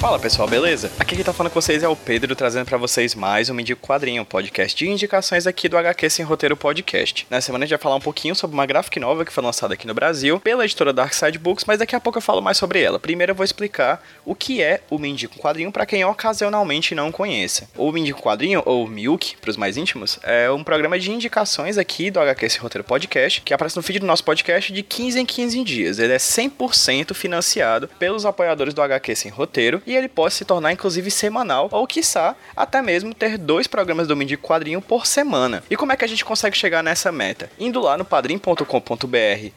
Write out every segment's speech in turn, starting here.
Fala pessoal, beleza? Aqui quem tá falando com vocês é o Pedro, trazendo para vocês mais um Indico Quadrinho, um podcast de indicações aqui do HQ Sem Roteiro Podcast. Nessa semana a gente vai falar um pouquinho sobre uma graphic novel que foi lançada aqui no Brasil pela editora Dark Side Books, mas daqui a pouco eu falo mais sobre ela. Primeiro eu vou explicar o que é o Me Indico Quadrinho para quem ocasionalmente não conheça. O Me Indico Quadrinho, ou Milk, para os mais íntimos, é um programa de indicações aqui do HQ Sem Roteiro Podcast, que aparece no feed do nosso podcast de 15 em 15 dias. Ele é 100% financiado pelos apoiadores do HQ Sem Roteiro e ele pode se tornar inclusive semanal ou quiçá até mesmo ter dois programas do Mindy Quadrinho por semana. E como é que a gente consegue chegar nessa meta? Indo lá no padrim.com.br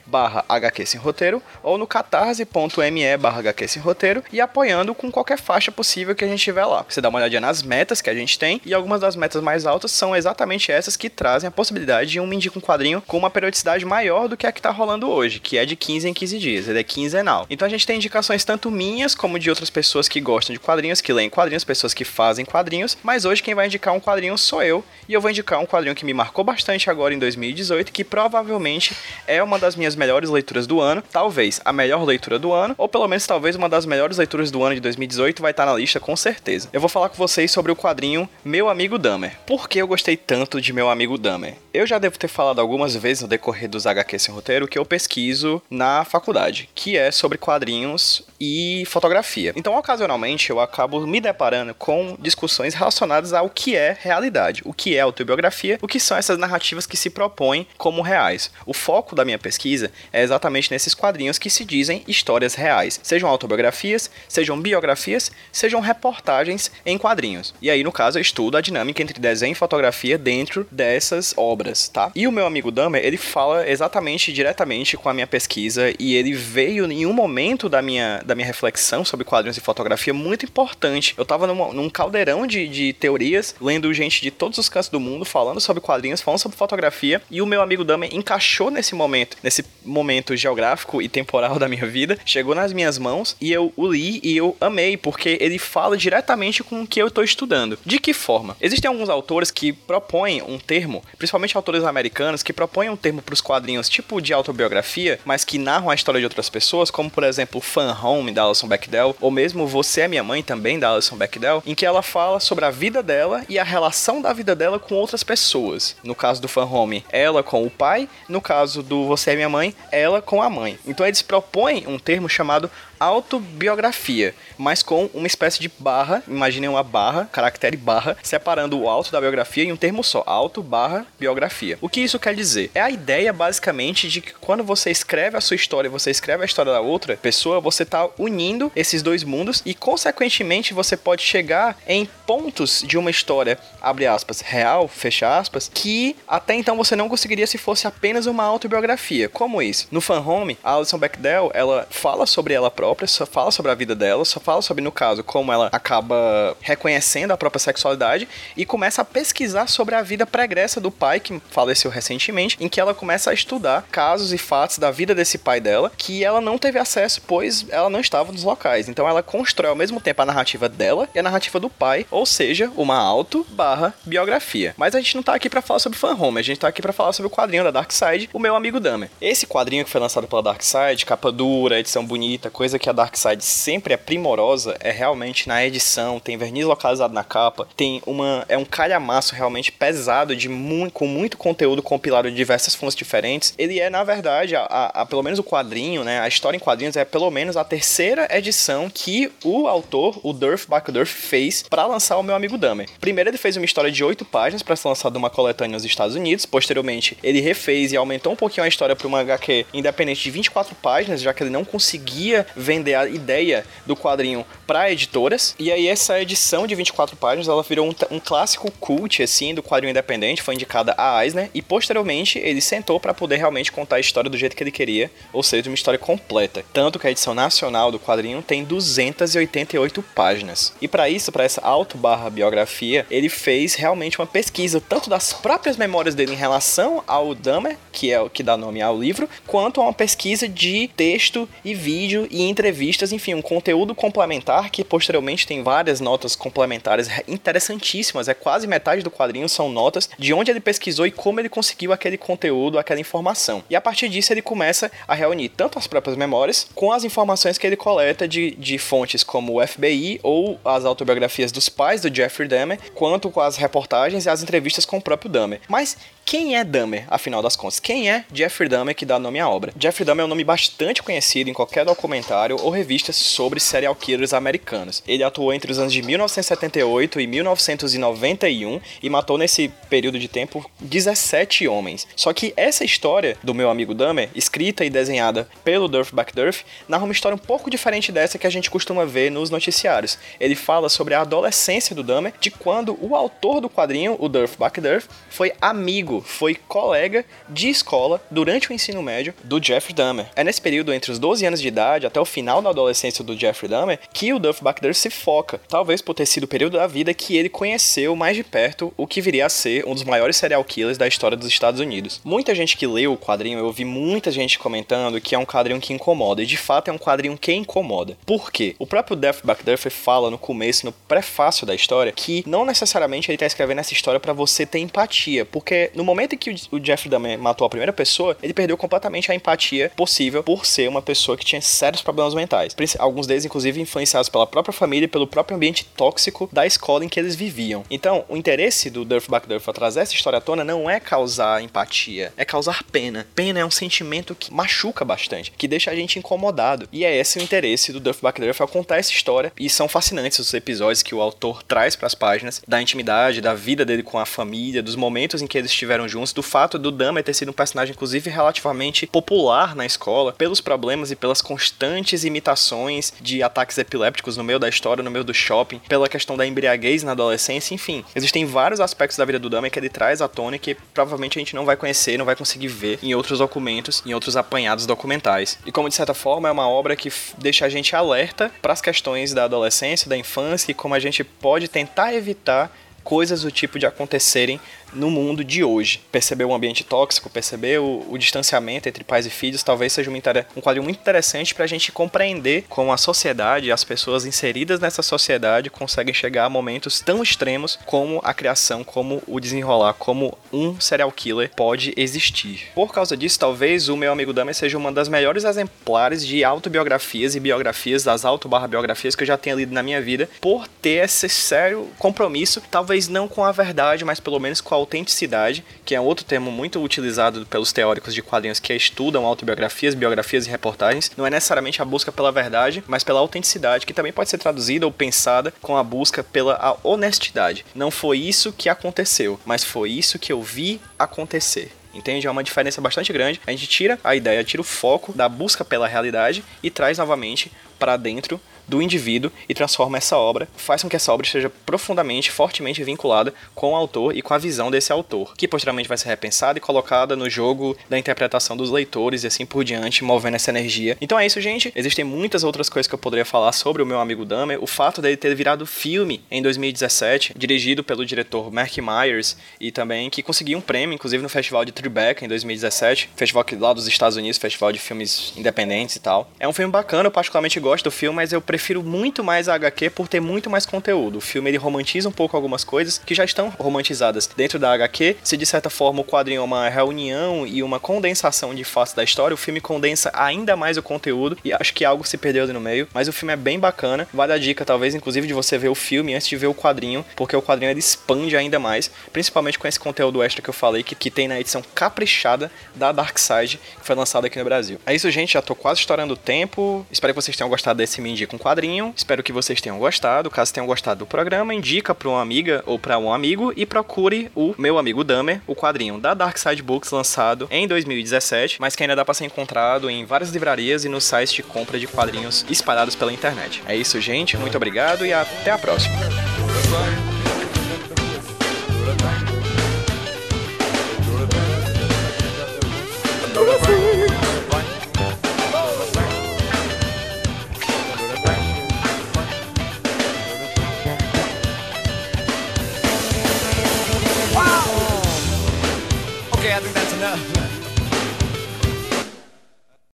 barra HQ Sem Roteiro ou no catarse.me barra HQ Sem Roteiro e apoiando com qualquer faixa possível que a gente tiver lá. Você dá uma olhadinha nas metas que a gente tem e algumas das metas mais altas são exatamente essas que trazem a possibilidade de um Mindy com quadrinho com uma periodicidade maior do que a que está rolando hoje, que é de 15 em 15 dias, ele é quinzenal. Então a gente tem indicações tanto minhas como de outras pessoas que gostam de quadrinhos, que leem quadrinhos, pessoas que fazem quadrinhos, mas hoje quem vai indicar um quadrinho sou eu, e eu vou indicar um quadrinho que me marcou bastante agora em 2018, que provavelmente é uma das minhas melhores leituras do ano, talvez a melhor leitura do ano, ou pelo menos talvez uma das melhores leituras do ano de 2018 vai estar na lista com certeza. Eu vou falar com vocês sobre o quadrinho Meu Amigo Dahmer. Por que eu gostei tanto de Meu Amigo Dahmer? Eu já devo ter falado algumas vezes no decorrer dos HQ sem roteiro que eu pesquiso na faculdade, que é sobre quadrinhos e fotografia. Então, ocasionalmente, eu acabo me deparando com discussões relacionadas ao que é realidade, o que é autobiografia, o que são essas narrativas que se propõem como reais. O foco da minha pesquisa é exatamente nesses quadrinhos que se dizem histórias reais, sejam autobiografias, sejam biografias, sejam reportagens em quadrinhos. E aí, no caso, eu estudo a dinâmica entre desenho e fotografia dentro dessas obras, tá? E o meu amigo Dahmer, ele fala exatamente diretamente com a minha pesquisa e ele veio em um momento da minha, da minha reflexão sobre quadrinhos e fotografia muito importante. Eu tava num, num caldeirão de, de teorias, lendo gente de todos os cantos do mundo falando sobre quadrinhos, falando sobre fotografia, e o meu amigo Dahmer encaixou nesse momento, nesse momento geográfico e temporal da minha vida, chegou nas minhas mãos e eu o li e eu amei, porque ele fala diretamente com o que eu tô estudando. De que forma? Existem alguns autores que propõem um termo, principalmente autores americanos, que propõem um termo para os quadrinhos tipo de autobiografia, mas que narram a história de outras pessoas, como por exemplo Fan Home da Alison Bechdel, ou mesmo Você é Minha Mãe também da Alison Bechdel, em que ela fala sobre a vida dela e a relação da vida dela com outras pessoas. No caso do Fan Home, ela com o pai, no caso do Você é Minha Mãe, ela com a mãe. Então eles propõem um termo chamado autobiografia, mas com uma espécie de barra, imaginem uma barra, caractere barra, separando o auto da biografia em um termo só, auto barra biografia. O que isso quer dizer? É a ideia basicamente de que quando você escreve a sua história, você escreve a história da outra pessoa, você está unindo esses dois mundos e consequentemente você pode chegar em pontos de uma história, abre aspas, real, fecha aspas, que até então você não conseguiria se fosse apenas uma autobiografia. Como isso? No Fan Home, a Alison Bechdel, ela fala sobre ela própria, só fala sobre a vida dela, só fala sobre, no caso, como ela acaba reconhecendo a própria sexualidade e começa a pesquisar sobre a vida pregressa do pai, que faleceu recentemente, em que ela começa a estudar casos e fatos da vida desse pai dela que ela não teve acesso, pois ela não estava nos locais. Então ela constrói ao mesmo tempo a narrativa dela e a narrativa do pai, ou seja, uma auto barra biografia. Mas a gente não tá aqui para falar sobre Fan Home, a gente tá aqui para falar sobre o quadrinho da Dark Side, o meu amigo Dahmer. Esse quadrinho que foi lançado pela Dark Side, capa dura, edição bonita, coisa que a Dark Side sempre é primorosa, é realmente na edição, tem verniz localizado na capa, tem uma é um calhamaço realmente pesado de muito, com muito conteúdo compilado de diversas fontes diferentes. Ele é, na verdade, a, a, a, pelo menos o quadrinho, né, a história em quadrinhos é pelo menos a terceira edição que o autor, o Durf Bakdurf, fez para lançar o meu amigo Dahmer. Primeiro ele fez uma história de oito páginas para ser lançada uma coletânea nos Estados Unidos, posteriormente ele refez e aumentou um pouquinho a história para uma HQ independente de 24 páginas, já que ele não conseguia vender a ideia do quadrinho para editoras. E aí essa edição de 24 páginas, ela virou um, um clássico cult assim do quadrinho independente, foi indicada a Eisner e posteriormente ele sentou para poder realmente contar a história do jeito que ele queria, ou seja, uma história completa. Tanto que a edição nacional do quadrinho tem 288 páginas. E para isso, para essa auto barra biografia, ele fez realmente uma pesquisa tanto das próprias memórias dele em relação ao Dahmer, que é o que dá nome ao livro, quanto a uma pesquisa de texto e vídeo e entrevistas, enfim, um conteúdo complementar que posteriormente tem várias notas complementares interessantíssimas. É quase metade do quadrinho são notas de onde ele pesquisou e como ele conseguiu aquele conteúdo, aquela informação. E a partir disso ele começa a reunir tanto as próprias memórias com as informações que ele coleta de, de fontes como o FBI ou as autobiografias dos pais do Jeffrey Dahmer, quanto com as reportagens e as entrevistas com o próprio Dahmer. Mas quem é Dahmer, afinal das contas? Quem é Jeffrey Dahmer que dá nome à obra? Jeffrey Dahmer é um nome bastante conhecido em qualquer documentário ou revista sobre serial killers americanos. Ele atuou entre os anos de 1978 e 1991 e matou nesse período de tempo 17 homens. Só que essa história do meu amigo Dahmer, escrita e desenhada pelo Durf Backdurf, narra uma história um pouco diferente dessa que a gente costuma ver nos noticiários. Ele fala sobre a adolescência do Dahmer, de quando o autor do quadrinho, o Durf Backdurf, foi amigo foi colega de escola durante o ensino médio do Jeffrey Dahmer. É nesse período entre os 12 anos de idade até o final da adolescência do Jeffrey Dahmer que o Duff Backder se foca, talvez por ter sido o período da vida que ele conheceu mais de perto o que viria a ser um dos maiores serial killers da história dos Estados Unidos. Muita gente que leu o quadrinho, eu ouvi muita gente comentando que é um quadrinho que incomoda, e de fato é um quadrinho que incomoda. Por quê? O próprio Duff Backdurfer fala no começo, no prefácio da história, que não necessariamente ele está escrevendo essa história para você ter empatia, porque no momento em que o Jeffrey Dahmer matou a primeira pessoa, ele perdeu completamente a empatia possível por ser uma pessoa que tinha sérios problemas mentais. Alguns deles, inclusive, influenciados pela própria família e pelo próprio ambiente tóxico da escola em que eles viviam. Então, o interesse do Durf Backdurf a trazer essa história à tona não é causar empatia, é causar pena. Pena é um sentimento que machuca bastante, que deixa a gente incomodado. E é esse o interesse do Durf Backdurf ao contar essa história. E são fascinantes os episódios que o autor traz para as páginas da intimidade, da vida dele com a família, dos momentos em que eles estiveram juntos, do fato do Dahmer ter sido um personagem, inclusive, relativamente popular na escola, pelos problemas e pelas constantes imitações de ataques epilépticos no meio da história, no meio do shopping, pela questão da embriaguez na adolescência, enfim. Existem vários aspectos da vida do Dahmer que ele traz à tona que provavelmente a gente não vai conhecer, não vai conseguir ver em outros documentos, em outros apanhados documentais. E como de certa forma é uma obra que deixa a gente alerta para as questões da adolescência, da infância e como a gente pode tentar evitar coisas do tipo de acontecerem no mundo de hoje. Perceber o ambiente tóxico, perceber o, o distanciamento entre pais e filhos, talvez seja uma, um quadro muito interessante para a gente compreender como a sociedade, as pessoas inseridas nessa sociedade conseguem chegar a momentos tão extremos como a criação, como o desenrolar, como um serial killer pode existir. Por causa disso, talvez o meu amigo Dahmer seja uma das melhores exemplares de autobiografias e biografias, das auto-biografias que eu já tenho lido na minha vida, por ter esse sério compromisso, talvez não com a verdade, mas pelo menos com a autenticidade, que é outro termo muito utilizado pelos teóricos de quadrinhos que estudam autobiografias, biografias e reportagens. Não é necessariamente a busca pela verdade, mas pela autenticidade, que também pode ser traduzida ou pensada com a busca pela honestidade. Não foi isso que aconteceu, mas foi isso que eu vi acontecer entende? É uma diferença bastante grande. A gente tira a ideia, tira o foco da busca pela realidade e traz novamente para dentro do indivíduo e transforma essa obra, faz com que essa obra esteja profundamente, fortemente vinculada com o autor e com a visão desse autor, que posteriormente vai ser repensada e colocada no jogo da interpretação dos leitores e assim por diante, movendo essa energia. Então é isso, gente. Existem muitas outras coisas que eu poderia falar sobre o meu amigo Dahmer. O fato dele ter virado filme em 2017, dirigido pelo diretor Mark Myers e também que conseguiu um prêmio, inclusive no Festival de Tribeca em 2017, festival lá dos Estados Unidos, festival de filmes independentes e tal. É um filme bacana, eu particularmente gosto do filme, mas eu prefiro muito mais a HQ por ter muito mais conteúdo. O filme ele romantiza um pouco algumas coisas que já estão romantizadas dentro da HQ. Se de certa forma o quadrinho é uma reunião e uma condensação de fatos da história, o filme condensa ainda mais o conteúdo e acho que algo se perdeu ali no meio. Mas o filme é bem bacana. Vale a dica, talvez, inclusive, de você ver o filme antes de ver o quadrinho, porque o quadrinho ele expande ainda mais, principalmente com esse conteúdo extra que eu falei, que, que tem na edição caprichada da Dark Side, que foi lançada aqui no Brasil. É isso, gente. Já tô quase estourando o tempo. Espero que vocês tenham gostado desse Me quadrinho. Espero que vocês tenham gostado. Caso tenham gostado do programa, indica para uma amiga ou para um amigo e procure o meu amigo Damer, o quadrinho da Dark Side Books lançado em 2017, mas que ainda dá para ser encontrado em várias livrarias e nos sites de compra de quadrinhos espalhados pela internet. É isso, gente. Muito obrigado e até a próxima.